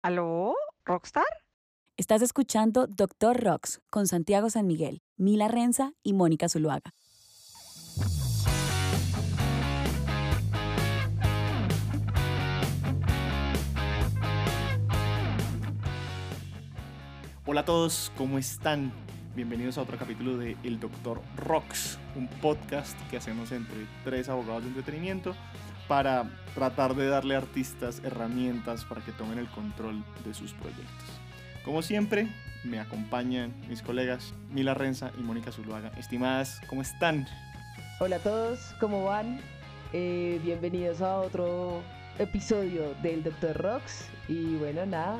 ¿Aló? ¿Rockstar? Estás escuchando Doctor Rocks con Santiago San Miguel, Mila Renza y Mónica Zuluaga. Hola a todos, ¿cómo están? Bienvenidos a otro capítulo de El Doctor Rocks, un podcast que hacemos entre tres abogados de entretenimiento para tratar de darle a artistas herramientas para que tomen el control de sus proyectos. Como siempre, me acompañan mis colegas Mila Renza y Mónica Zuluaga. Estimadas, ¿cómo están? Hola a todos, ¿cómo van? Eh, bienvenidos a otro episodio del Doctor Rocks. Y bueno, nada,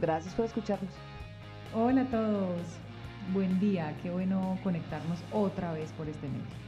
gracias por escucharnos. Hola a todos, buen día, qué bueno conectarnos otra vez por este medio.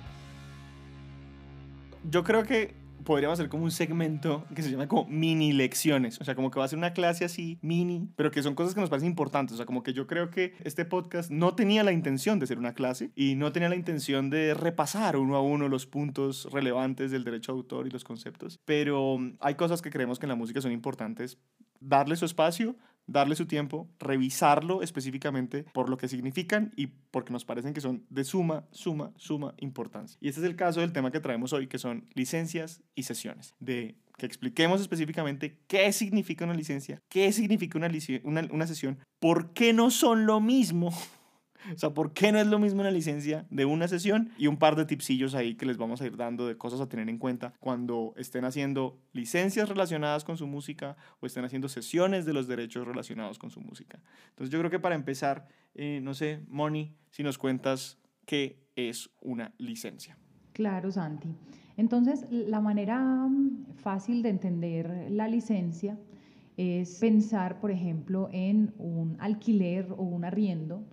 Yo creo que podríamos hacer como un segmento que se llama como mini lecciones. O sea, como que va a ser una clase así mini, pero que son cosas que nos parecen importantes. O sea, como que yo creo que este podcast no tenía la intención de ser una clase y no tenía la intención de repasar uno a uno los puntos relevantes del derecho de autor y los conceptos. Pero hay cosas que creemos que en la música son importantes. Darle su espacio, darle su tiempo, revisarlo específicamente por lo que significan y porque nos parecen que son de suma, suma, suma importancia. Y este es el caso del tema que traemos hoy, que son licencias y sesiones. De que expliquemos específicamente qué significa una licencia, qué significa una, una, una sesión, por qué no son lo mismo o sea, ¿por qué no es lo mismo una licencia de una sesión? Y un par de tipsillos ahí que les vamos a ir dando de cosas a tener en cuenta cuando estén haciendo licencias relacionadas con su música o estén haciendo sesiones de los derechos relacionados con su música. Entonces yo creo que para empezar, eh, no sé, Moni, si nos cuentas qué es una licencia. Claro, Santi. Entonces, la manera mm, fácil de entender la licencia es pensar, por ejemplo, en un alquiler o un arriendo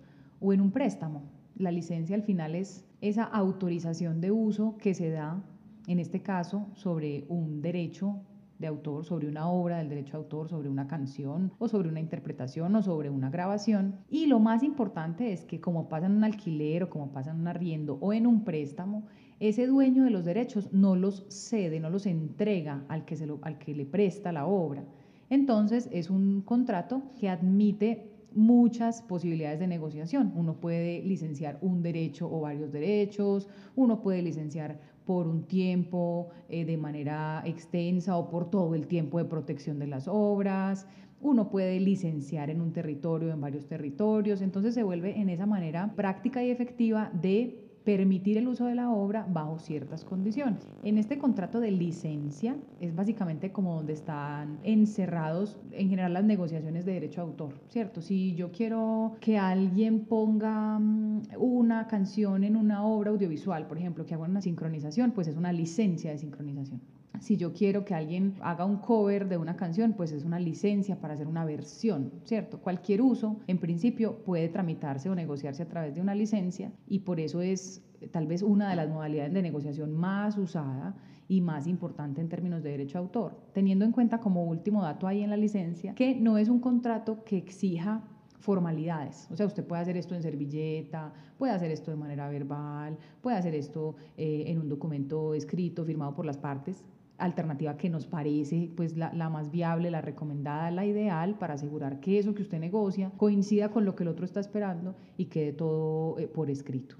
o en un préstamo. La licencia al final es esa autorización de uso que se da, en este caso, sobre un derecho de autor, sobre una obra del derecho de autor, sobre una canción o sobre una interpretación o sobre una grabación. Y lo más importante es que como pasa en un alquiler o como pasa en un arriendo o en un préstamo, ese dueño de los derechos no los cede, no los entrega al que, se al que le presta la obra. Entonces es un contrato que admite muchas posibilidades de negociación. Uno puede licenciar un derecho o varios derechos, uno puede licenciar por un tiempo eh, de manera extensa o por todo el tiempo de protección de las obras, uno puede licenciar en un territorio, en varios territorios, entonces se vuelve en esa manera práctica y efectiva de permitir el uso de la obra bajo ciertas condiciones. En este contrato de licencia es básicamente como donde están encerrados en general las negociaciones de derecho a autor, ¿cierto? Si yo quiero que alguien ponga mm, una canción en una obra audiovisual, por ejemplo, que haga una sincronización, pues es una licencia de sincronización. Si yo quiero que alguien haga un cover de una canción, pues es una licencia para hacer una versión, ¿cierto? Cualquier uso, en principio, puede tramitarse o negociarse a través de una licencia y por eso es eh, tal vez una de las modalidades de negociación más usada y más importante en términos de derecho a autor, teniendo en cuenta como último dato ahí en la licencia que no es un contrato que exija formalidades. O sea, usted puede hacer esto en servilleta, puede hacer esto de manera verbal, puede hacer esto eh, en un documento escrito, firmado por las partes, alternativa que nos parece pues la, más viable, la recomendada, la ideal para asegurar que eso que usted negocia coincida con lo que el otro está esperando y quede todo eh, por escrito.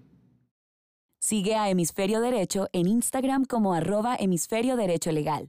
Sigue a Hemisferio Derecho en Instagram como arroba hemisferio derecho legal.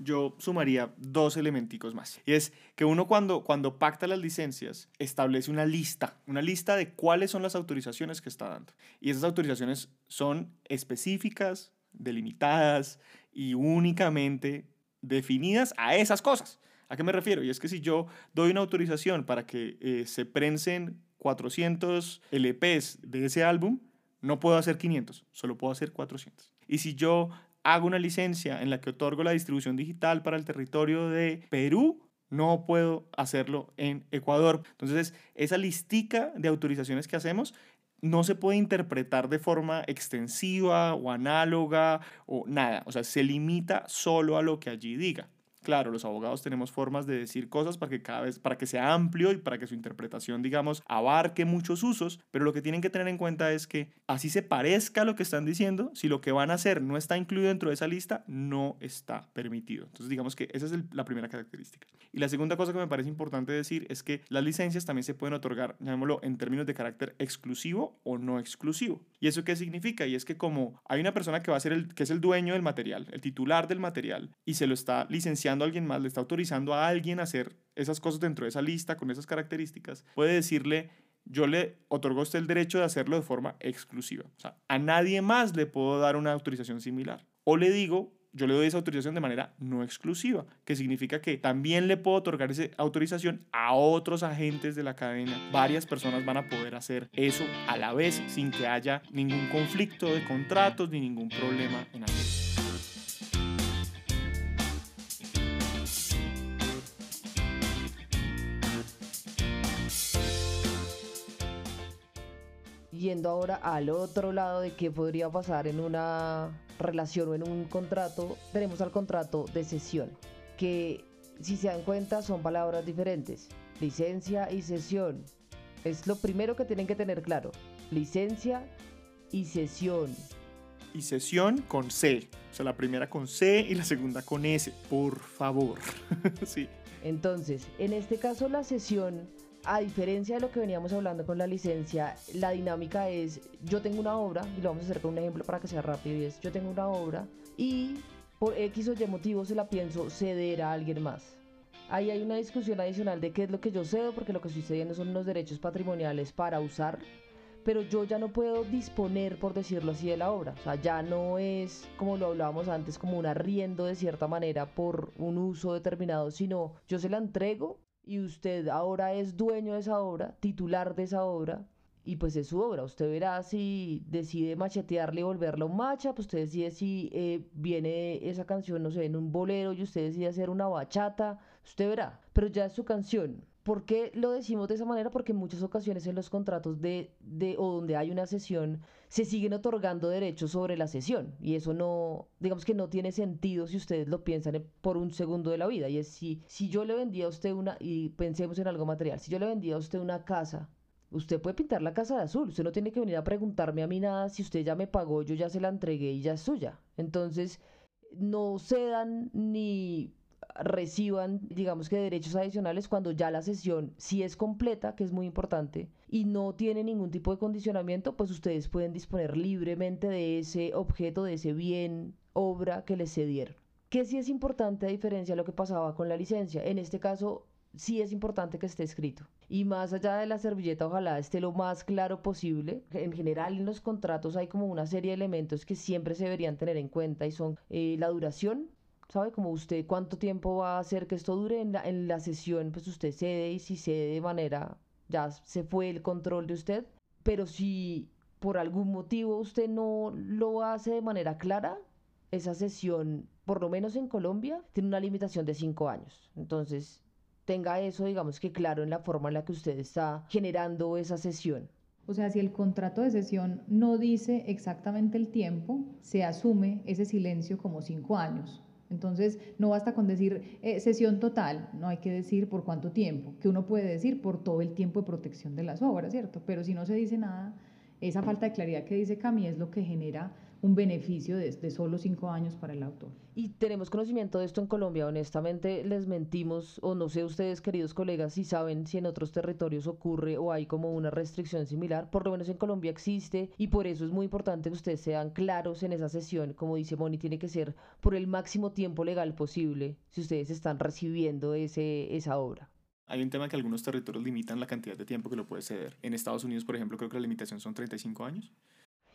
Yo sumaría dos elementicos más. Y es que uno cuando, cuando pacta las licencias establece una lista, una lista de cuáles son las autorizaciones que está dando. Y esas autorizaciones son específicas, delimitadas, y únicamente definidas a esas cosas. ¿A qué me refiero? Y es que si yo doy una autorización para que eh, se prensen 400 LPs de ese álbum, no puedo hacer 500, solo puedo hacer 400. Y si yo hago una licencia en la que otorgo la distribución digital para el territorio de Perú, no puedo hacerlo en Ecuador. Entonces, esa listica de autorizaciones que hacemos no se puede interpretar de forma extensiva o análoga o nada. O sea, se limita solo a lo que allí diga. Claro, los abogados tenemos formas de decir cosas para que cada vez, para que sea amplio y para que su interpretación, digamos, abarque muchos usos, pero lo que tienen que tener en cuenta es que así se parezca a lo que están diciendo, si lo que van a hacer no está incluido dentro de esa lista, no está permitido. Entonces, digamos que esa es la primera característica. Y la segunda cosa que me parece importante decir es que las licencias también se pueden otorgar, llamémoslo, en términos de carácter exclusivo o no exclusivo. ¿Y eso qué significa? Y es que como hay una persona que va a ser el que es el dueño del material, el titular del material y se lo está licenciando a alguien más, le está autorizando a alguien a hacer esas cosas dentro de esa lista con esas características, puede decirle, yo le otorgo a usted el derecho de hacerlo de forma exclusiva. O sea, a nadie más le puedo dar una autorización similar. O le digo, yo le doy esa autorización de manera no exclusiva, que significa que también le puedo otorgar esa autorización a otros agentes de la cadena. Varias personas van a poder hacer eso a la vez sin que haya ningún conflicto de contratos ni ningún problema en hacerlo. Yendo ahora al otro lado de qué podría pasar en una relación o en un contrato, tenemos al contrato de cesión, que si se dan cuenta son palabras diferentes. Licencia y cesión. Es lo primero que tienen que tener claro. Licencia y cesión. Y cesión con C. O sea, la primera con C y la segunda con S. Por favor. sí. Entonces, en este caso la cesión a diferencia de lo que veníamos hablando con la licencia, la dinámica es, yo tengo una obra, y lo vamos a hacer con un ejemplo para que sea rápido, y es, yo tengo una obra y por X o Y motivo se la pienso ceder a alguien más. Ahí hay una discusión adicional de qué es lo que yo cedo, porque lo que estoy cediendo son unos derechos patrimoniales para usar, pero yo ya no puedo disponer, por decirlo así, de la obra. O sea, ya no es, como lo hablábamos antes, como un arriendo de cierta manera por un uso determinado, sino yo se la entrego y usted ahora es dueño de esa obra, titular de esa obra, y pues es su obra. Usted verá si decide machetearle y volverla un macha, pues usted decide si eh, viene esa canción, no sé, en un bolero y usted decide hacer una bachata, usted verá, pero ya es su canción. ¿Por qué lo decimos de esa manera? Porque en muchas ocasiones en los contratos de, de, o donde hay una sesión se siguen otorgando derechos sobre la sesión y eso no, digamos que no tiene sentido si ustedes lo piensan por un segundo de la vida y es si, si yo le vendía a usted una, y pensemos en algo material, si yo le vendía a usted una casa Usted puede pintar la casa de azul, usted no tiene que venir a preguntarme a mí nada, si usted ya me pagó, yo ya se la entregué y ya es suya. Entonces, no cedan ni reciban, digamos que derechos adicionales cuando ya la sesión sí es completa, que es muy importante, y no tiene ningún tipo de condicionamiento, pues ustedes pueden disponer libremente de ese objeto, de ese bien, obra que les cedieron. Que sí es importante a diferencia de lo que pasaba con la licencia. En este caso, sí es importante que esté escrito. Y más allá de la servilleta, ojalá esté lo más claro posible. En general, en los contratos hay como una serie de elementos que siempre se deberían tener en cuenta y son eh, la duración, ¿sabe? Como usted cuánto tiempo va a hacer que esto dure en la, en la sesión, pues usted cede y si cede de manera, ya se fue el control de usted, pero si por algún motivo usted no lo hace de manera clara, esa sesión, por lo menos en Colombia, tiene una limitación de cinco años. Entonces, tenga eso, digamos que claro en la forma en la que usted está generando esa sesión. O sea, si el contrato de sesión no dice exactamente el tiempo, se asume ese silencio como cinco años. Entonces, no basta con decir eh, sesión total, no hay que decir por cuánto tiempo, que uno puede decir por todo el tiempo de protección de las obras, ¿cierto? Pero si no se dice nada, esa falta de claridad que dice Cami es lo que genera un beneficio de, de, solo cinco años para el autor. Y tenemos conocimiento de esto en Colombia, honestamente les mentimos, o no sé ustedes queridos colegas si saben si en otros territorios ocurre o hay como una restricción similar, por lo menos en Colombia existe y por eso es muy importante que ustedes sean claros en esa sesión, como dice Moni, tiene que ser por el máximo tiempo legal posible si ustedes están recibiendo ese, esa obra. Hay un tema que algunos territorios limitan la cantidad de tiempo que lo puede ceder. En Estados Unidos, por ejemplo, creo que la limitación son 35 años.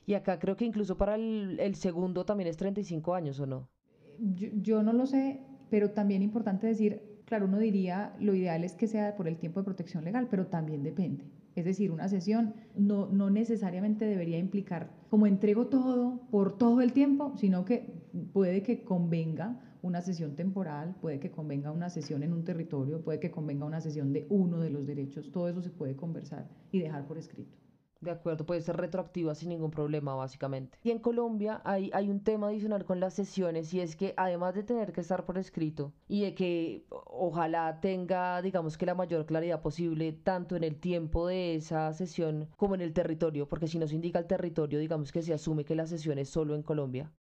Y acá creo que incluso para el, el segundo también es 35 años, ¿o no? Yo, yo, no lo sé, pero también importante decir, claro, uno diría, lo ideal es que sea por el tiempo de protección legal, pero también depende. Es decir, una sesión no, no necesariamente debería implicar como entrego todo por todo el tiempo, sino que puede que convenga una sesión temporal, puede que convenga una sesión en un territorio, puede que convenga una sesión de uno de los derechos, todo eso se puede conversar y dejar por escrito. De acuerdo, puede ser retroactiva sin ningún problema, básicamente. Y en Colombia hay, hay un tema adicional con las sesiones y es que además de tener que estar por escrito y de que ojalá tenga, digamos que la mayor claridad posible, tanto en el tiempo de esa sesión como en el territorio, porque si nos indica el territorio, digamos que se asume que la sesión es solo en Colombia.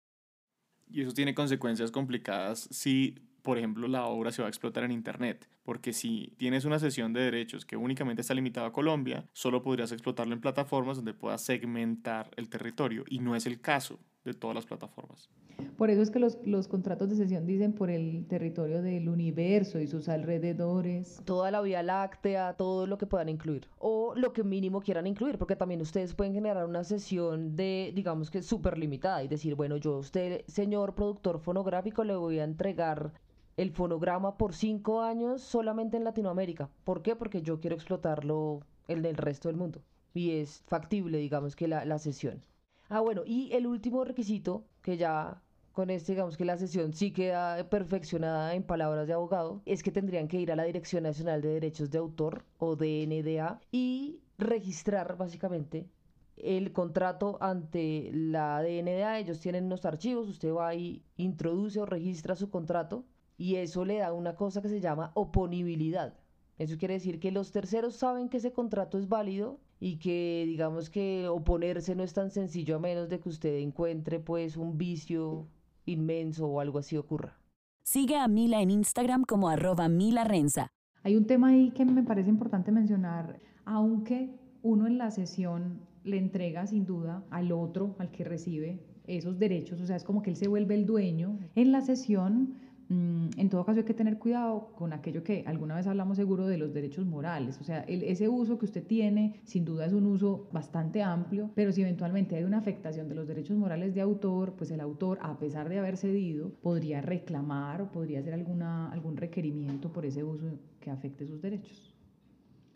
Y eso tiene consecuencias complicadas si por ejemplo, la obra se va a explotar en Internet, porque si tienes una sesión de derechos que únicamente está limitada a Colombia, solo podrías explotarlo en plataformas donde puedas segmentar el territorio, y no es el caso de todas las plataformas. Por eso es que los, los, contratos de sesión dicen por el territorio del universo y sus alrededores. Toda la Vía Láctea, todo lo que puedan incluir. O lo que mínimo quieran incluir, porque también ustedes pueden generar una sesión de, digamos que súper limitada y decir, bueno, yo a usted, señor productor fonográfico, le voy a entregar el fonograma por cinco años solamente en Latinoamérica. ¿Por qué? Porque yo quiero explotarlo el resto del mundo. Y es factible, digamos, que la, la sesión. Ah, bueno, y el último requisito, que ya con este, digamos que la sesión sí queda perfeccionada en palabras de abogado, es que tendrían que ir a la Dirección Nacional de Derechos de Autor o DNDA y registrar básicamente el contrato ante la DNDA. Ellos tienen unos archivos, usted va y introduce o registra su contrato y eso le da una cosa que se llama oponibilidad. Eso quiere decir que los terceros saben que ese contrato es válido y que digamos que oponerse no es tan sencillo a menos de que usted encuentre pues un vicio inmenso o algo así ocurra. Sigue a Mila en Instagram como arroba Mila Renza. Hay un tema ahí que me parece importante mencionar, aunque uno en la sesión le entrega sin duda al otro, al que recibe esos derechos, o sea, es como que él se vuelve el dueño, en la sesión en todo caso hay que tener cuidado con aquello que alguna vez hablamos seguro de los derechos morales, o sea, ese uso que usted tiene sin duda es un uso bastante amplio, pero si eventualmente hay una afectación de los derechos morales de autor, pues el autor, a pesar de haber cedido, podría reclamar o podría hacer alguna, algún requerimiento por ese uso que afecte sus derechos.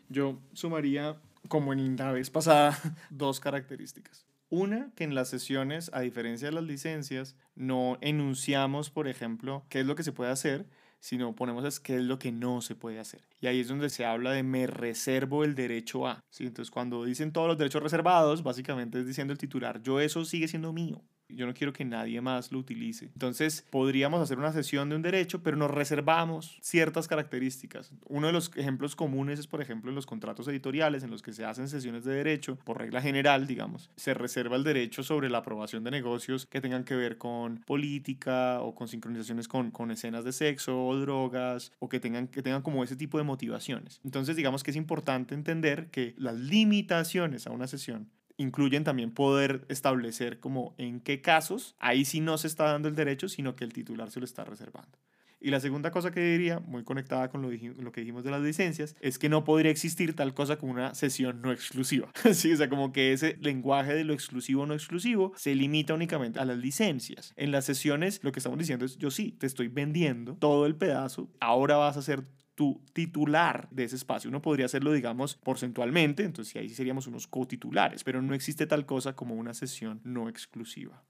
Yo sumaría, como en la vez pasada, dos características. Una, que en las sesiones, a diferencia de las licencias, no enunciamos, por ejemplo, qué es lo que se puede hacer, sino ponemos es qué es lo que no se puede hacer. Y ahí es donde se habla de me reservo el derecho a. Entonces, cuando dicen todos los derechos reservados, básicamente es diciendo el titular, yo eso sigue siendo mío. Yo no quiero que nadie más lo utilice. Entonces, podríamos hacer una sesión de un derecho, pero nos reservamos ciertas características. Uno de los ejemplos comunes es, por ejemplo, en los contratos editoriales en los que se hacen sesiones de derecho, por regla general, digamos, se reserva el derecho sobre la aprobación de negocios que tengan que ver con política o con sincronizaciones con, con escenas de sexo o drogas o que tengan, que tengan como ese tipo de motivaciones. Entonces, digamos que es importante entender que las limitaciones a una sesión incluyen también poder establecer como en qué casos ahí sí no se está dando el derecho, sino que el titular se lo está reservando. Y la segunda cosa que diría, muy conectada con lo, lo, que dijimos de las licencias, es que no podría existir tal cosa como una sesión no exclusiva. sí, o sea, como que ese lenguaje de lo exclusivo no exclusivo se limita únicamente a las licencias. En las sesiones lo que estamos diciendo es, yo sí, te estoy vendiendo todo el pedazo, ahora vas a ser tu titular de ese espacio. Uno podría hacerlo, digamos, porcentualmente, entonces ahí seríamos unos cotitulares, pero no existe tal cosa como una sesión no exclusiva.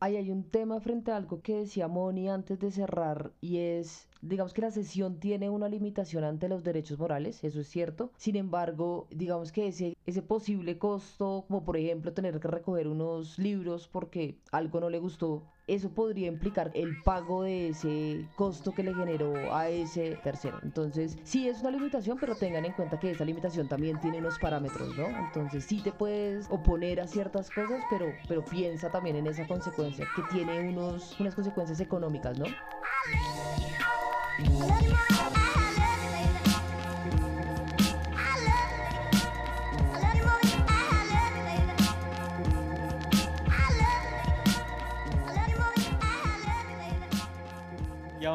Ahí hay un tema frente a algo que decía Moni antes de cerrar y es digamos que la sesión tiene una limitación ante los derechos morales, eso es cierto. Sin embargo, digamos que ese, ese posible costo, como por ejemplo tener que recoger unos libros porque algo no le gustó, eso podría implicar el pago de ese costo que le generó a ese tercero. Entonces, sí es una limitación, pero tengan en cuenta que esa limitación también tiene unos parámetros, ¿no? Entonces, sí te puedes oponer a ciertas cosas, pero, pero piensa también en esa consecuencia que tiene unos, unas consecuencias económicas, ¿no?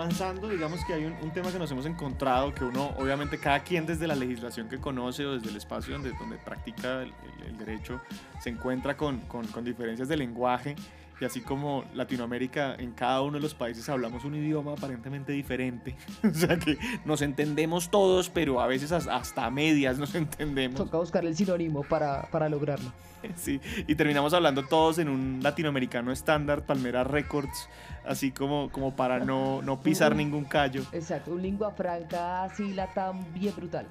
Avanzando, digamos que hay un, tema que nos hemos encontrado, que uno, obviamente, cada quien desde la legislación que conoce o desde el espacio donde, donde practica el, derecho, se encuentra con, con, con diferencias de lenguaje y así como Latinoamérica, en cada uno de los países hablamos un idioma aparentemente diferente. o sea que nos entendemos todos, pero a veces hasta a medias nos entendemos. Toca buscar el sinónimo para, para lograrlo. Sí, y terminamos hablando todos en un latinoamericano estándar, Palmera Records, así como, como para no, no pisar ningún callo. Exacto, un lingua franca así tan bien brutal.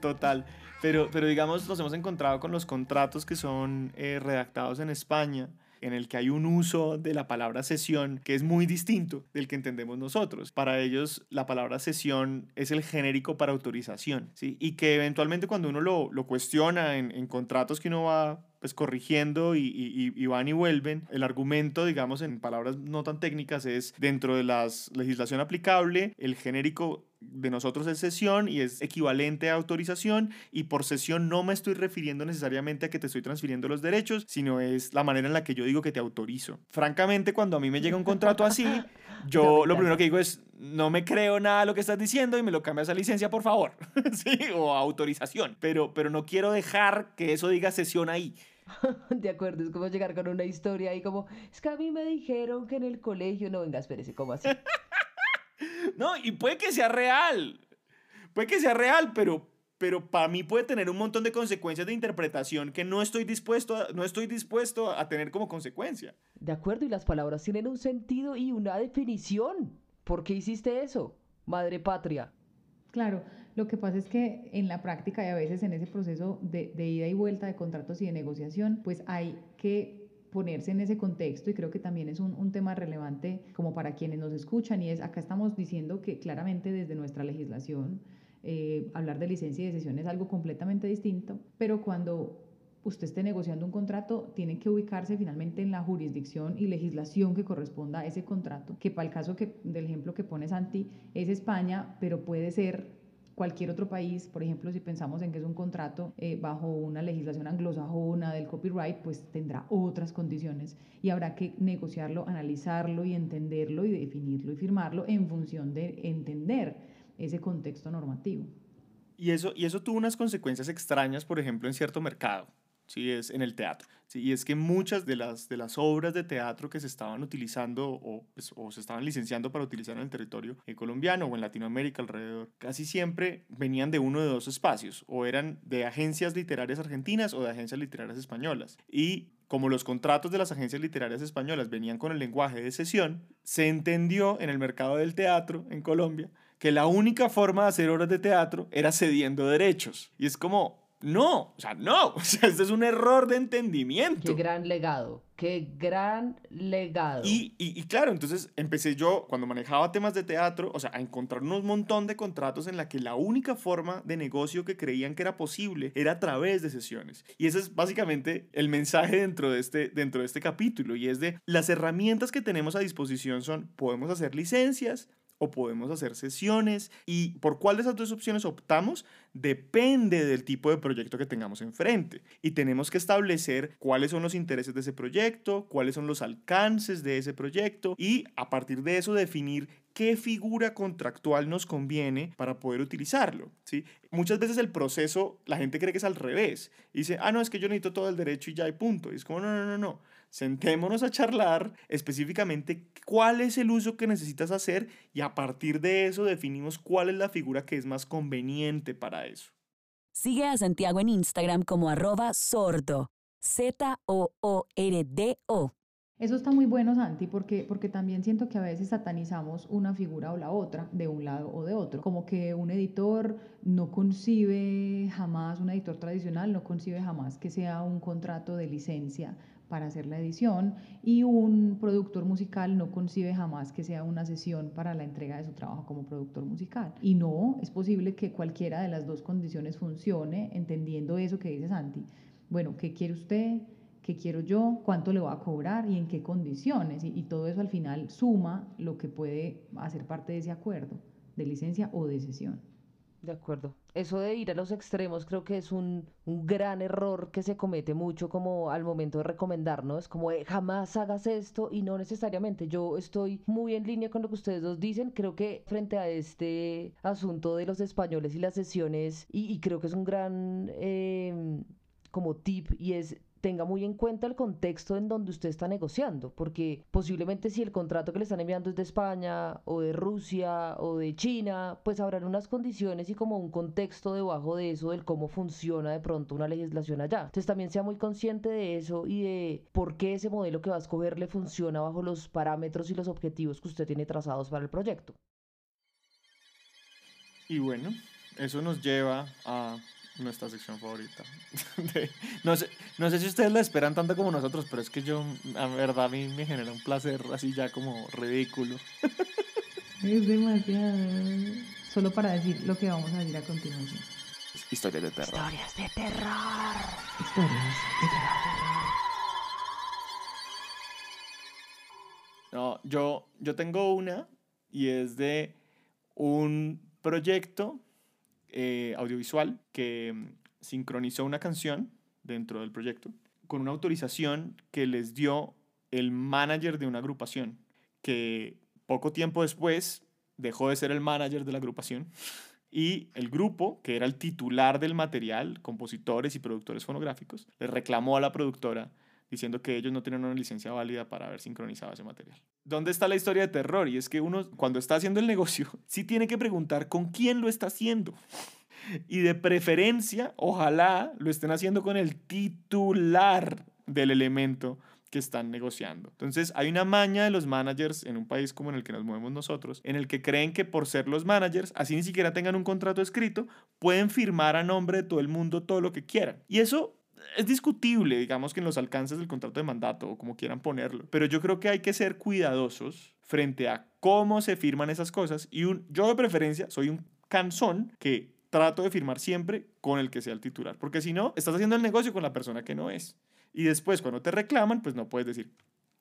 Total. Pero, pero digamos, nos hemos encontrado con los contratos que son eh, redactados en España en el que hay un uso de la palabra sesión que es muy distinto del que entendemos nosotros. Para ellos, la palabra sesión es el genérico para autorización, ¿sí? Y que eventualmente cuando uno lo, lo cuestiona en, en contratos que uno va pues corrigiendo y, y, y, van y vuelven. El argumento, digamos, en palabras no tan técnicas, es dentro de la legislación aplicable, el genérico de nosotros es sesión y es equivalente a autorización y por sesión no me estoy refiriendo necesariamente a que te estoy transfiriendo los derechos, sino es la manera en la que yo digo que te autorizo. Francamente, cuando a mí me llega un contrato así, yo lo primero que digo es, no me creo nada de lo que estás diciendo y me lo cambias a licencia, por favor, ¿sí? O autorización, pero, pero no quiero dejar que eso diga sesión ahí. De acuerdo, es como llegar con una historia y como, es que a mí me dijeron que en el colegio, no, venga, espérese, ¿cómo así? No, y puede que sea real, puede que sea real, pero, pero para mí puede tener un montón de consecuencias de interpretación que no estoy dispuesto a, no estoy dispuesto a tener como consecuencia. De acuerdo, y las palabras tienen un sentido y una definición. ¿Por qué hiciste eso, madre patria? Claro, lo que pasa es que en la práctica y a veces en ese proceso de, de ida y vuelta de contratos y de negociación, pues hay que ponerse en ese contexto y creo que también es un, un, tema relevante como para quienes nos escuchan y es, acá estamos diciendo que claramente desde nuestra legislación eh, hablar de licencia y de sesión es algo completamente distinto, pero cuando usted esté negociando un contrato, tiene que ubicarse finalmente en la jurisdicción y legislación que corresponda a ese contrato, que para el caso que, del ejemplo que pone Santi es España, pero puede ser cualquier otro país, por ejemplo, si pensamos en que es un contrato eh, bajo una legislación anglosajona del copyright, pues tendrá otras condiciones y habrá que negociarlo, analizarlo y entenderlo y definirlo y firmarlo en función de entender ese contexto normativo. Y eso, y eso tuvo unas consecuencias extrañas, por ejemplo, en cierto mercado. ¿Sí? es en el teatro. ¿sí? Y es que muchas de las, de las obras de teatro que se estaban utilizando o, pues, o se estaban licenciando para utilizar en el territorio colombiano o en Latinoamérica alrededor, casi siempre venían de uno de dos espacios, o eran de agencias literarias argentinas o de agencias literarias españolas. Y como los contratos de las agencias literarias españolas venían con el lenguaje de sesión, se entendió en el mercado del teatro en Colombia que la única forma de hacer obras de teatro era cediendo derechos. Y es como, no, o sea, no, o sea, este es un error de entendimiento. Qué gran legado, qué gran legado. Y, y, y, claro, entonces empecé yo, cuando manejaba temas de teatro, o sea, a encontrar un montón de contratos en la que la única forma de negocio que creían que era posible era a través de sesiones. Y ese es básicamente el mensaje dentro de este, dentro de este capítulo, y es de las herramientas que tenemos a disposición son, podemos hacer licencias, o podemos hacer sesiones y por cuál de esas dos opciones optamos depende del tipo de proyecto que tengamos enfrente y tenemos que establecer cuáles son los intereses de ese proyecto, cuáles son los alcances de ese proyecto y a partir de eso definir qué figura contractual nos conviene para poder utilizarlo, ¿sí? Muchas veces el proceso, la gente cree que es al revés. Y dice, ah, no, es que yo necesito todo el derecho y ya hay punto. Y es como, no, no, no, no sentémonos a charlar específicamente cuál es el uso que necesitas hacer y a partir de eso definimos cuál es la figura que es más conveniente para eso. Sigue a Santiago en Instagram como arroba sordo, Z-O-O-R-D-O. Eso está muy bueno, Santi, porque, porque también siento que a veces satanizamos una figura o la otra, de un lado o de otro. Como que un editor no concibe jamás, un editor tradicional no concibe jamás que sea un contrato de licencia para hacer la edición y un productor musical no concibe jamás que sea una sesión para la entrega de su trabajo como productor musical. Y no, es posible que cualquiera de las dos condiciones funcione, entendiendo eso que dice Santi. Bueno, ¿qué quiere usted? ¿Qué quiero yo? ¿Cuánto le voy a cobrar? ¿Y en qué condiciones? Y, todo eso al final suma lo que puede hacer parte de ese acuerdo de licencia o de sesión. De acuerdo. Eso de ir a los extremos creo que es un, un gran error que se comete mucho como al momento de recomendarnos, como jamás hagas esto y no necesariamente. Yo estoy muy en línea con lo que ustedes dos dicen. Creo que frente a este asunto de los españoles y las sesiones, y, creo que es un gran eh, como tip y es tenga muy en cuenta el contexto en donde usted está negociando, porque posiblemente si el contrato que le están enviando es de España o de Rusia o de China, pues habrán unas condiciones y como un contexto debajo de eso del cómo funciona de pronto una legislación allá. Entonces también sea muy consciente de eso y de por qué ese modelo que va a escoger le funciona bajo los parámetros y los objetivos que usted tiene trazados para el proyecto. Y bueno, eso nos lleva a nuestra sección favorita. no, sé, no sé si ustedes la esperan tanto como nosotros, pero es que yo, a verdad, a mí me genera un placer así ya como ridículo. Es demasiado. Solo para decir lo que vamos a decir a continuación. Historias de terror. Historias de terror. Historias de terror. No, yo, yo tengo una y es de un proyecto eh, audiovisual que mm, sincronizó una canción dentro del proyecto con una autorización que les dio el manager de una agrupación, que poco tiempo después dejó de ser el manager de la agrupación y el grupo, que era el titular del material, compositores y productores fonográficos, le reclamó a la productora diciendo que ellos no tenían una licencia válida para haber sincronizado ese material. ¿Dónde está la historia de terror? Y es que uno, cuando está haciendo el negocio, sí tiene que preguntar con quién lo está haciendo. Y de preferencia, ojalá lo estén haciendo con el titular del elemento que están negociando. Entonces, hay una maña de los managers en un país como el que nos movemos nosotros, en el que creen que por ser los managers, así ni siquiera tengan un contrato escrito, pueden firmar a nombre de todo el mundo todo lo que quieran. Y eso es discutible, digamos que en los alcances del contrato de mandato o como quieran ponerlo, pero yo creo que hay que ser cuidadosos frente a cómo se firman esas cosas y un, yo de preferencia soy un canzón que trato de firmar siempre con el que sea el titular, porque si no, estás haciendo el negocio con la persona que no es. Y después, cuando te reclaman, pues no puedes decir,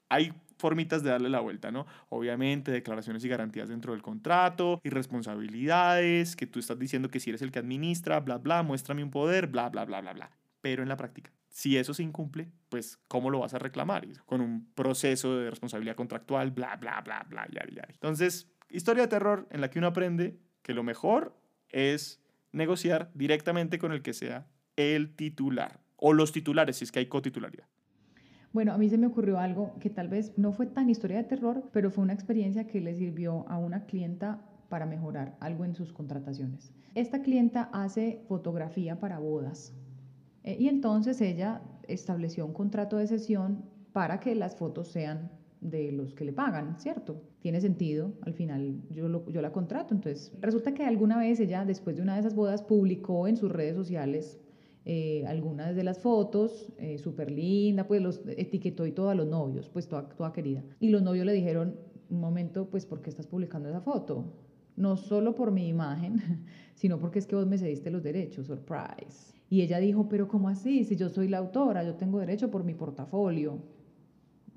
hay formitas de darle la vuelta, ¿no? Obviamente, declaraciones y garantías dentro del contrato, y responsabilidades, que tú estás diciendo que si eres el que administra, bla, bla, muéstrame un poder, bla, bla, bla, bla, bla pero en la práctica. Si eso se incumple, pues ¿cómo lo vas a reclamar? Con un proceso de responsabilidad contractual, bla, bla, bla, bla, ya, ya. Entonces, historia de terror en la que uno aprende que lo mejor es negociar directamente con el que sea el titular o los titulares, si es que hay cotitularidad. Bueno, a mí se me ocurrió algo que tal vez no fue tan historia de terror, pero fue una experiencia que le sirvió a una clienta para mejorar algo en sus contrataciones. Esta clienta hace fotografía para bodas eh, y entonces ella estableció un contrato de sesión para que las fotos sean de los que le pagan, ¿cierto? Tiene sentido, al final yo, yo la contrato. Entonces, resulta que alguna vez ella, después de una de esas bodas, publicó en sus redes sociales eh, algunas de las fotos, eh, súper linda, pues los etiquetó y todo a los novios, pues toda, toda querida. Y los novios le dijeron, un momento, pues, ¿por qué estás publicando esa foto? No solo por mi imagen, sino porque es que vos me cediste los derechos, surprise. Y ella dijo, pero ¿cómo así? Si yo soy la autora, yo tengo derecho por mi portafolio.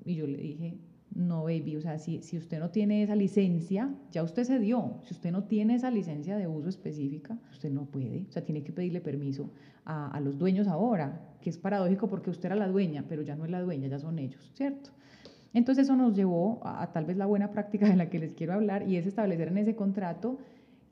Y yo le dije, no, baby, o sea, si, si usted no tiene esa licencia, ya usted se dio. Si usted no tiene esa licencia de uso específica, usted no puede. O sea, tiene que pedirle permiso a, a los dueños ahora, que es paradójico porque usted era la dueña, pero ya no es la dueña, ya son ellos, ¿cierto? Entonces eso nos llevó a, a tal vez la buena práctica de la que les quiero hablar y es establecer en ese contrato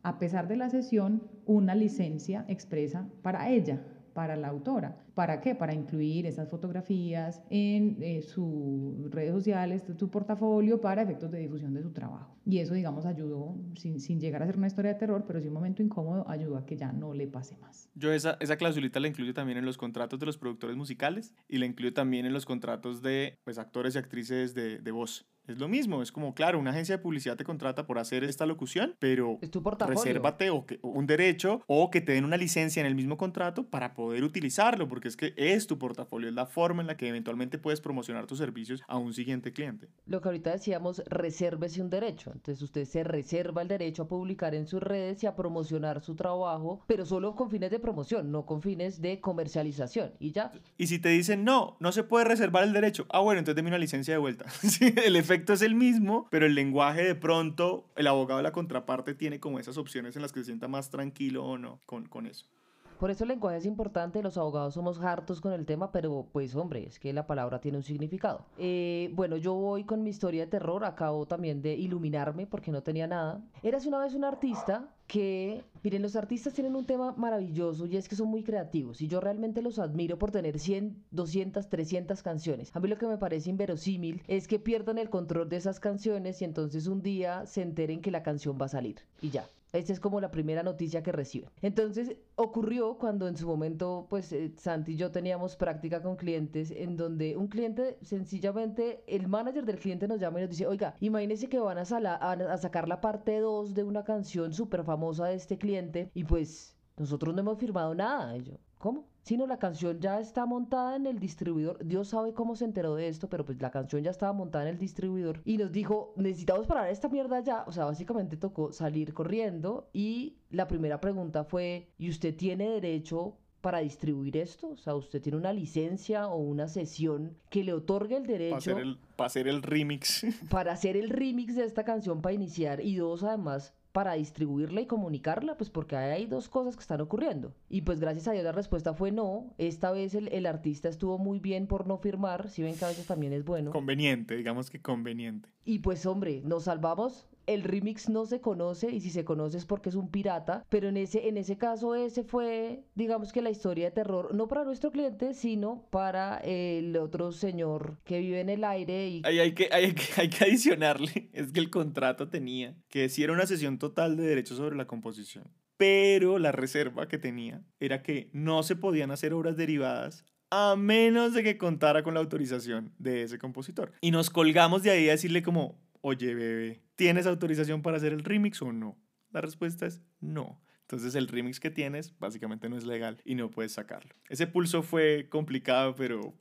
a pesar de la sesión, una licencia expresa para ella, para la autora. ¿Para qué? Para incluir esas fotografías en eh, sus redes sociales, su portafolio, para efectos de difusión de su trabajo. Y eso, digamos, ayudó, sin, sin, llegar a ser una historia de terror, pero sí un momento incómodo, ayudó a que ya no le pase más. Yo esa, esa clausulita la incluyo también en los contratos de los productores musicales y la incluyo también en los contratos de pues, actores y actrices de, de voz. Es lo mismo, es como, claro, una agencia de publicidad te contrata por hacer esta locución, pero es tu portafolio. resérvate o que, un derecho o que te den una licencia en el mismo contrato para poder utilizarlo, porque es que es tu portafolio, es la forma en la que eventualmente puedes promocionar tus servicios a un siguiente cliente. Lo que ahorita decíamos, resérvese un derecho. Entonces usted se reserva el derecho a publicar en sus redes y a promocionar su trabajo, pero solo con fines de promoción, no con fines de comercialización. Y ya. Y si te dicen, no, no se puede reservar el derecho, ah, bueno, entonces deme una licencia de vuelta. el efecto es el mismo, pero el lenguaje de pronto, el abogado de la contraparte tiene como esas opciones en las que se sienta más tranquilo o no con, con eso. Por eso el lenguaje es importante, los abogados somos hartos con el tema, pero pues hombre, es que la palabra tiene un significado. Eh, bueno, yo voy con mi historia de terror, acabo también de iluminarme porque no tenía nada. Eras una vez un artista que, miren, los artistas tienen un tema maravilloso y es que son muy creativos y yo realmente los admiro por tener 100, 200, 300 canciones. A mí lo que me parece inverosímil es que pierdan el control de esas canciones y entonces un día se enteren que la canción va a salir y ya. Esta es como la primera noticia que reciben. Entonces ocurrió cuando en su momento, pues eh, Santi y yo teníamos práctica con clientes en donde un cliente, sencillamente, el manager del cliente nos llama y nos dice, oiga, imagínese que van a, a sacar la parte 2 de una canción súper famosa de este cliente y pues nosotros no hemos firmado nada. Y yo, ¿cómo? Sino la canción ya está montada en el distribuidor. Dios sabe cómo se enteró de esto, pero pues la canción ya estaba montada en el distribuidor. Y nos dijo, necesitamos parar esta mierda ya. O sea, básicamente tocó salir corriendo. Y la primera pregunta fue, ¿y usted tiene derecho para distribuir esto? O sea, ¿usted tiene una licencia o una sesión que le otorgue el derecho? Para hacer el, para hacer el remix. Para hacer el remix de esta canción para iniciar. Y dos, además, para distribuirla y comunicarla, pues porque hay dos cosas que están ocurriendo. Y pues gracias a Dios la respuesta fue no. Esta vez el, el artista estuvo muy bien por no firmar, si ven que a veces también es bueno. Conveniente, digamos que conveniente. Y pues hombre, nos salvamos el remix no se conoce y si se conoce es porque es un pirata, pero en ese, en ese caso ese fue, digamos que la historia de terror, no para nuestro cliente, sino para el otro señor que vive en el aire. Y... Hay, hay, que, hay, que, hay que adicionarle, es que el contrato tenía que si una sesión total de derechos sobre la composición, pero la reserva que tenía era que no se podían hacer obras derivadas a menos de que contara con la autorización de ese compositor. Y nos colgamos de ahí a decirle como, oye bebé, ¿tienes autorización para hacer el remix o no? La respuesta es no. Entonces el remix que tienes básicamente no es legal y no puedes sacarlo. Ese pulso fue complicado, pero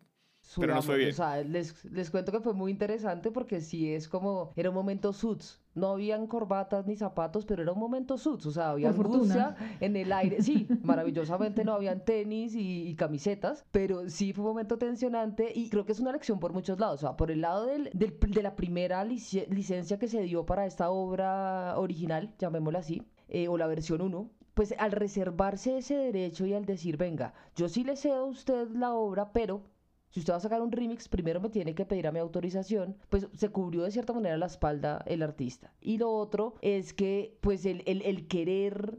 pero no fue bien. O sea, les, les, cuento que fue muy interesante porque sí es como, era un momento suits. No habían corbatas ni zapatos, pero era un momento suits. O sea, había angustia en el aire. Sí, maravillosamente no habían tenis y, camisetas, pero sí fue un momento tensionante y creo que es una lección por muchos lados. O sea, por el lado del, del, de la primera licencia que se dio para esta obra original, llamémosla así, eh, o la versión 1, pues al reservarse ese derecho y al decir, venga, yo sí le cedo a usted la obra, pero si usted va a sacar un remix, primero me tiene que pedir a mi autorización, pues se cubrió de cierta manera la espalda el artista. Y lo otro es que, pues el, el, el querer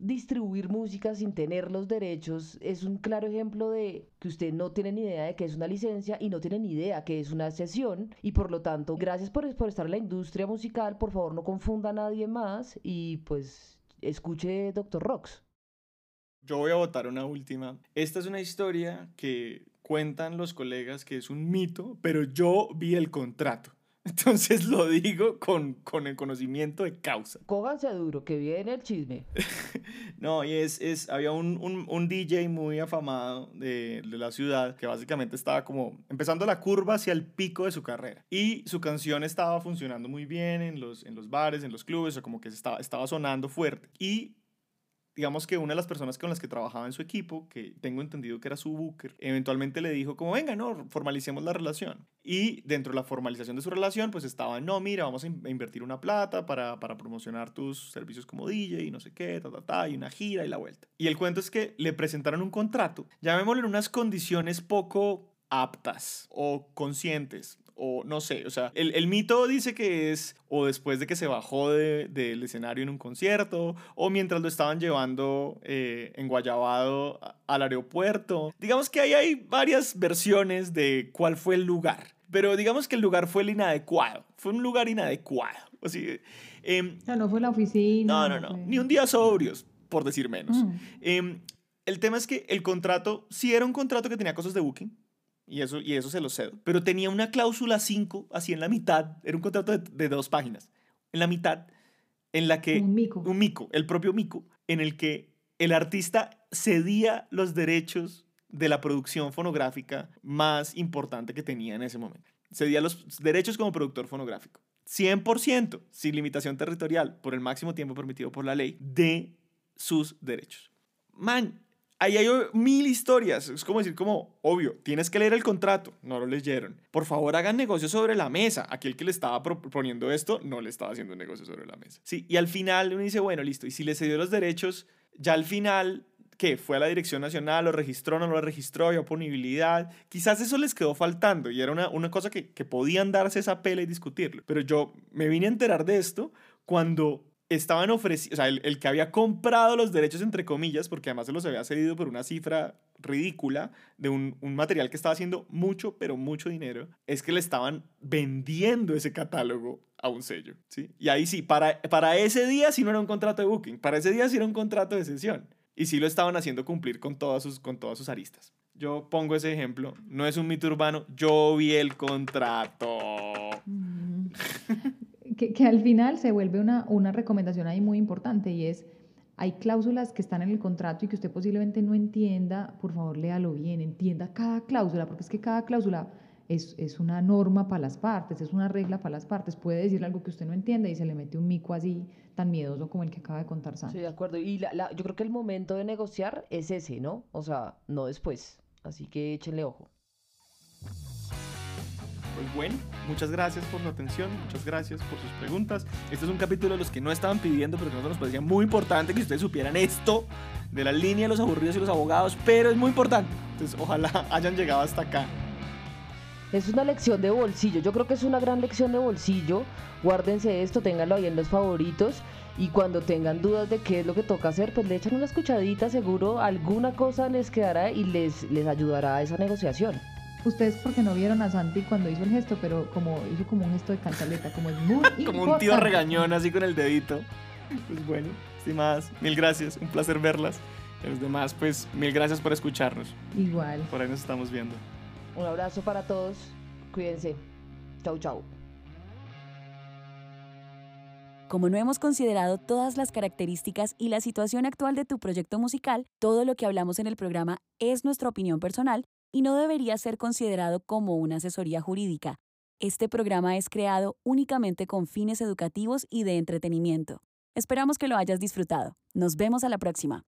distribuir música sin tener los derechos es un claro ejemplo de que usted no tiene ni idea de que es una licencia y no tiene ni idea que es una sesión. Y por lo tanto gracias por, por estar en la industria musical por favor no confunda a nadie más y pues escuche Doctor Rocks yo voy a votar una última. Esta es una historia que cuentan los colegas que es un mito, pero yo vi el contrato. Entonces lo digo con, con, el conocimiento de causa. Cóganse duro, que viene el chisme. no, y es, es había un, un, un DJ muy afamado de, de, la ciudad que básicamente estaba como empezando la curva hacia el pico de su carrera. Y su canción estaba funcionando muy bien en los, en los bares, en los clubes, o como que estaba, estaba sonando fuerte. Y digamos que una de las personas con las que trabajaba en su equipo, que tengo entendido que era su booker, eventualmente le dijo como, venga, no, formalicemos la relación. Y dentro de la formalización de su relación, pues estaba, no, mira, vamos a invertir una plata para, para promocionar tus servicios como DJ y no sé qué, ta, ta, ta, y una gira y la vuelta. Y el cuento es que le presentaron un contrato, llamémoslo en unas condiciones poco aptas o conscientes o no sé, o sea, el, el, mito dice que es o después de que se bajó del de, escenario en un concierto, o mientras lo estaban llevando eh, en Guayabado al aeropuerto. Digamos que ahí hay varias versiones de cuál fue el lugar, pero digamos que el lugar fue el inadecuado, fue un lugar inadecuado. O sea, eh, no, no fue la oficina. No, no, no, ni un día sobrios, por decir menos. Mm. Eh, el tema es que el contrato, sí era un contrato que tenía cosas de booking, y eso, y eso se lo cedo. Pero tenía una cláusula 5, así en la mitad, era un contrato de, dos páginas, en la mitad, en la que... Un mico. Un mico, el propio mico, en el que el artista cedía los derechos de la producción fonográfica más importante que tenía en ese momento. Cedía los derechos como productor fonográfico. 100%, sin limitación territorial, por el máximo tiempo permitido por la ley, de sus derechos. Man, Ahí hay mil historias. Es como decir, como, obvio, tienes que leer el contrato. No lo leyeron. Por favor, hagan negocio sobre la mesa. Aquel que le estaba proponiendo esto no le estaba haciendo un negocio sobre la mesa. Sí, y al final uno dice, bueno, listo. Y si le cedió los derechos, ya al final, ¿qué? Fue a la Dirección Nacional, lo registró, no lo registró, había oponibilidad. Quizás eso les quedó faltando y era una, una cosa que, que podían darse esa pela y discutirlo. Pero yo me vine a enterar de esto cuando estaban ofreciendo, o sea, el, que había comprado los derechos, entre comillas, porque además se los había cedido por una cifra ridícula de un, un, material que estaba haciendo mucho, pero mucho dinero, es que le estaban vendiendo ese catálogo a un sello, ¿sí? Y ahí sí, para, para ese día sí no era un contrato de booking, para ese día sí era un contrato de sesión. Y sí lo estaban haciendo cumplir con todas sus, con todas sus aristas. Yo pongo ese ejemplo, no es un mito urbano, yo vi el contrato. que, que, al final se vuelve una, una recomendación ahí muy importante y es hay cláusulas que están en el contrato y que usted posiblemente no entienda, por favor léalo bien, entienda cada cláusula, porque es que cada cláusula es, es, una norma para las partes, es una regla para las partes. Puede decir algo que usted no entiende y se le mete un mico así tan miedoso como el que acaba de contar Santi. Sí, de acuerdo. Y la, la, yo creo que el momento de negociar es ese, ¿no? O sea, no después. Así que échenle ojo. Pues bueno, muchas gracias por su atención, muchas gracias por sus preguntas. Este es un capítulo de los que no estaban pidiendo, pero que a nosotros nos parecía muy importante que ustedes supieran esto de la línea de los aburridos y los abogados, pero es muy importante. Entonces, ojalá hayan llegado hasta acá. Es una lección de bolsillo, yo creo que es una gran lección de bolsillo. Guárdense esto, ténganlo ahí en los favoritos y cuando tengan dudas de qué es lo que toca hacer, pues le echan una escuchadita, seguro alguna cosa les quedará y les, les ayudará a esa negociación. Ustedes porque no vieron a Santi cuando hizo el gesto, pero como hizo como un gesto de cantaleta, como es muy Como un tío regañón así con el dedito. Pues bueno, estimadas, mil gracias, un placer verlas. Y los demás, pues mil gracias por escucharnos. Igual. Por ahí nos estamos viendo. Un abrazo para todos, cuídense. Chau, chau. Como no hemos considerado todas las características y la situación actual de tu proyecto musical, todo lo que hablamos en el programa es nuestra opinión personal y no debería ser considerado como una asesoría jurídica. Este programa es creado únicamente con fines educativos y de entretenimiento. Esperamos que lo hayas disfrutado. Nos vemos a la próxima.